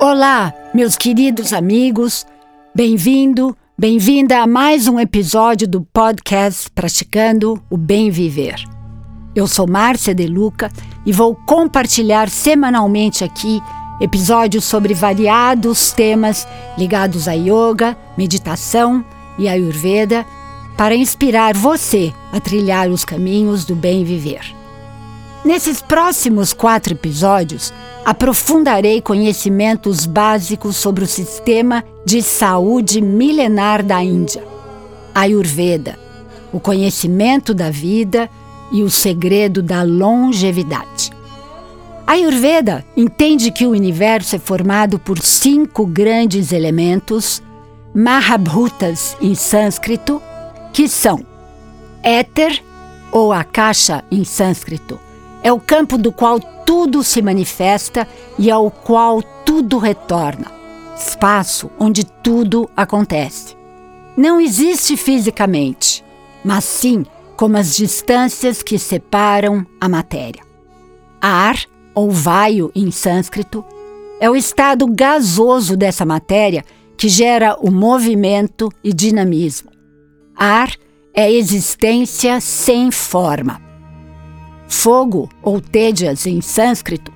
Olá, meus queridos amigos, bem-vindo, bem-vinda a mais um episódio do podcast Praticando o Bem Viver. Eu sou Márcia De Luca e vou compartilhar semanalmente aqui episódios sobre variados temas ligados a yoga, meditação e ayurveda para inspirar você a trilhar os caminhos do bem viver. Nesses próximos quatro episódios, aprofundarei conhecimentos básicos sobre o sistema de saúde milenar da Índia, Ayurveda, o conhecimento da vida e o segredo da longevidade. A Ayurveda entende que o universo é formado por cinco grandes elementos, Mahabhutas em sânscrito, que são éter ou akasha em sânscrito, é o campo do qual tudo se manifesta e ao qual tudo retorna, espaço onde tudo acontece. Não existe fisicamente, mas sim como as distâncias que separam a matéria. Ar, ou vaio em sânscrito, é o estado gasoso dessa matéria que gera o movimento e dinamismo. Ar é existência sem forma. Fogo, ou tejas em sânscrito,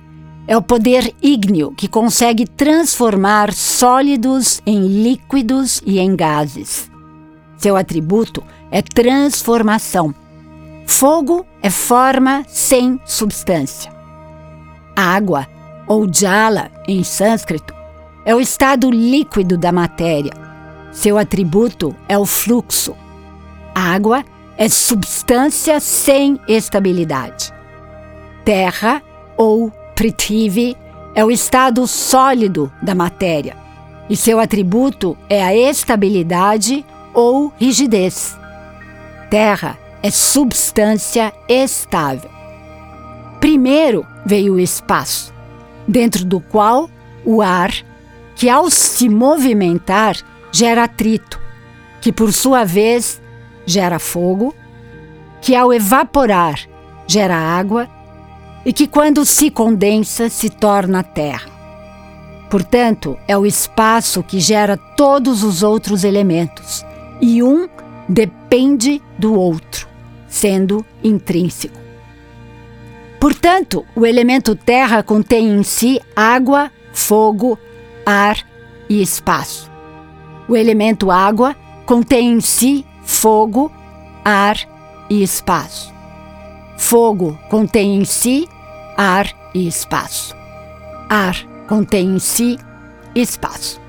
é o poder ígneo que consegue transformar sólidos em líquidos e em gases. Seu atributo é transformação. Fogo é forma sem substância. Água, ou jala em sânscrito, é o estado líquido da matéria. Seu atributo é o fluxo. Água é substância sem estabilidade. Terra, ou Prithvi, é o estado sólido da matéria, e seu atributo é a estabilidade ou rigidez. Terra é substância estável. Primeiro veio o espaço, dentro do qual o ar, que ao se movimentar gera atrito, que por sua vez gera fogo, que ao evaporar gera água e que quando se condensa se torna terra. Portanto, é o espaço que gera todos os outros elementos e um depende do outro, sendo intrínseco. Portanto, o elemento terra contém em si água, fogo, ar e espaço. O elemento água contém em si fogo, ar e espaço. Fogo contém em si ar e espaço. Ar contém em si espaço.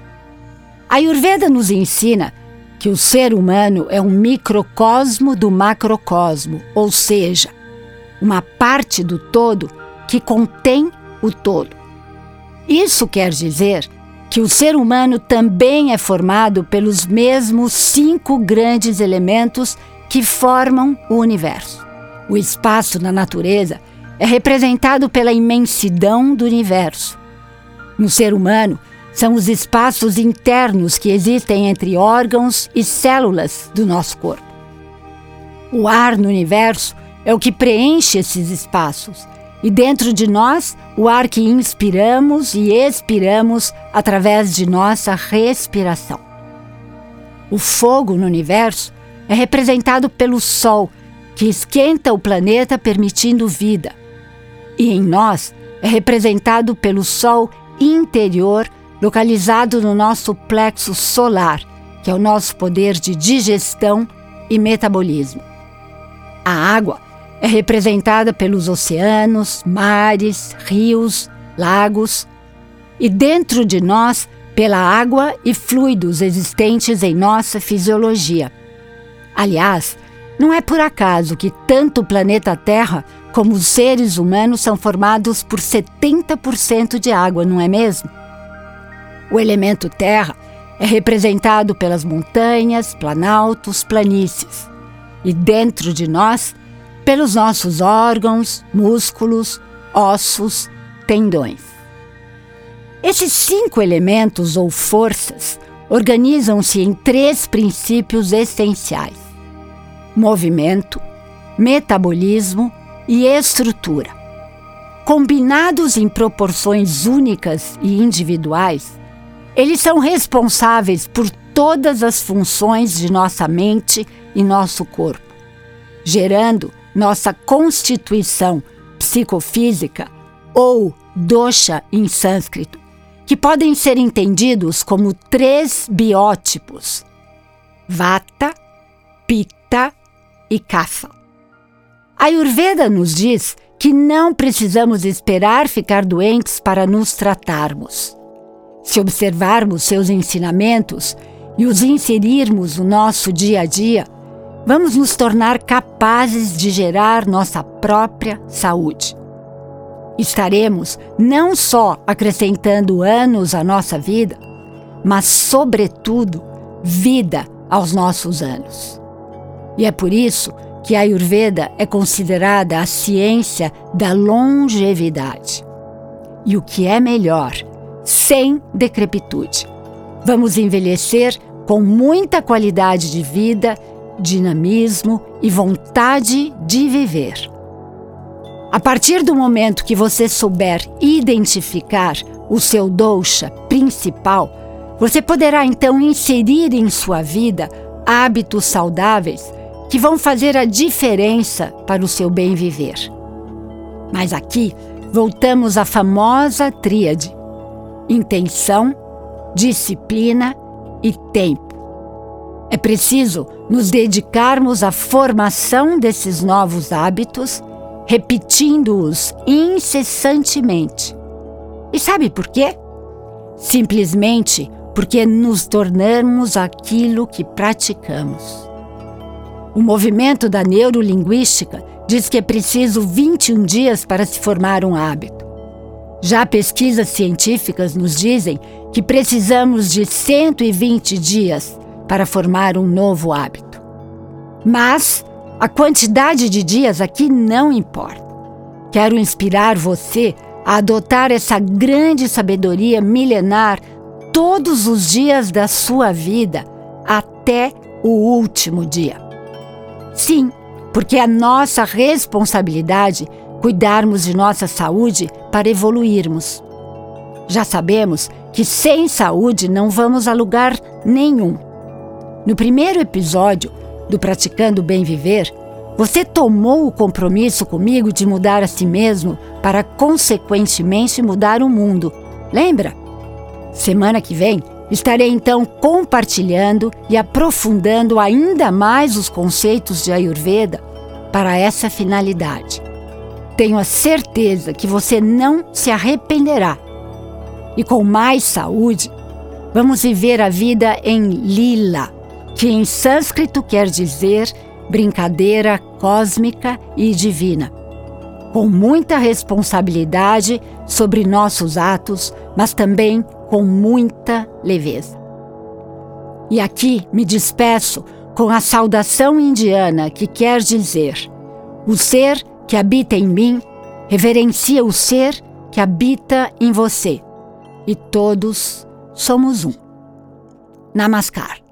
A Ayurveda nos ensina que o ser humano é um microcosmo do macrocosmo, ou seja, uma parte do todo que contém o todo. Isso quer dizer que o ser humano também é formado pelos mesmos cinco grandes elementos que formam o universo. O espaço na natureza é representado pela imensidão do universo. No ser humano, são os espaços internos que existem entre órgãos e células do nosso corpo. O ar no universo é o que preenche esses espaços e dentro de nós o ar que inspiramos e expiramos através de nossa respiração. O fogo no universo é representado pelo Sol, que esquenta o planeta permitindo vida. E em nós é representado pelo Sol interior, localizado no nosso plexo solar, que é o nosso poder de digestão e metabolismo. A água é representada pelos oceanos, mares, rios, lagos e dentro de nós pela água e fluidos existentes em nossa fisiologia. Aliás, não é por acaso que tanto o planeta Terra como os seres humanos são formados por 70% de água, não é mesmo? O elemento terra é representado pelas montanhas, planaltos, planícies. E dentro de nós pelos nossos órgãos, músculos, ossos, tendões. Esses cinco elementos ou forças organizam-se em três princípios essenciais: movimento, metabolismo e estrutura. combinados em proporções únicas e individuais, eles são responsáveis por todas as funções de nossa mente e nosso corpo, gerando nossa constituição psicofísica ou dosha em sânscrito, que podem ser entendidos como três biótipos: Vata, Pitta e Kapha. A Ayurveda nos diz que não precisamos esperar ficar doentes para nos tratarmos. Se observarmos seus ensinamentos e os inserirmos no nosso dia a dia, vamos nos tornar capazes de gerar nossa própria saúde. Estaremos não só acrescentando anos à nossa vida, mas, sobretudo, vida aos nossos anos. E é por isso que a Ayurveda é considerada a ciência da longevidade. E o que é melhor, sem decrepitude. Vamos envelhecer com muita qualidade de vida, dinamismo e vontade de viver. A partir do momento que você souber identificar o seu dosha principal, você poderá então inserir em sua vida hábitos saudáveis que vão fazer a diferença para o seu bem viver. Mas aqui voltamos à famosa tríade: intenção, disciplina e tempo. É preciso nos dedicarmos à formação desses novos hábitos, repetindo-os incessantemente. E sabe por quê? Simplesmente porque nos tornamos aquilo que praticamos. O movimento da neurolinguística diz que é preciso 21 dias para se formar um hábito. Já pesquisas científicas nos dizem que precisamos de 120 dias para formar um novo hábito. Mas a quantidade de dias aqui não importa. Quero inspirar você a adotar essa grande sabedoria milenar todos os dias da sua vida até o último dia. Sim, porque é nossa responsabilidade cuidarmos de nossa saúde para evoluirmos. Já sabemos que sem saúde não vamos a lugar nenhum. No primeiro episódio do Praticando Bem Viver, você tomou o compromisso comigo de mudar a si mesmo para, consequentemente, mudar o mundo. Lembra? Semana que vem, estarei então compartilhando e aprofundando ainda mais os conceitos de Ayurveda para essa finalidade. Tenho a certeza que você não se arrependerá. E com mais saúde, vamos viver a vida em lila, que em sânscrito quer dizer brincadeira cósmica e divina com muita responsabilidade sobre nossos atos, mas também com muita leveza. E aqui me despeço com a saudação indiana que quer dizer: o ser que habita em mim reverencia o ser que habita em você, e todos somos um. Namaskar.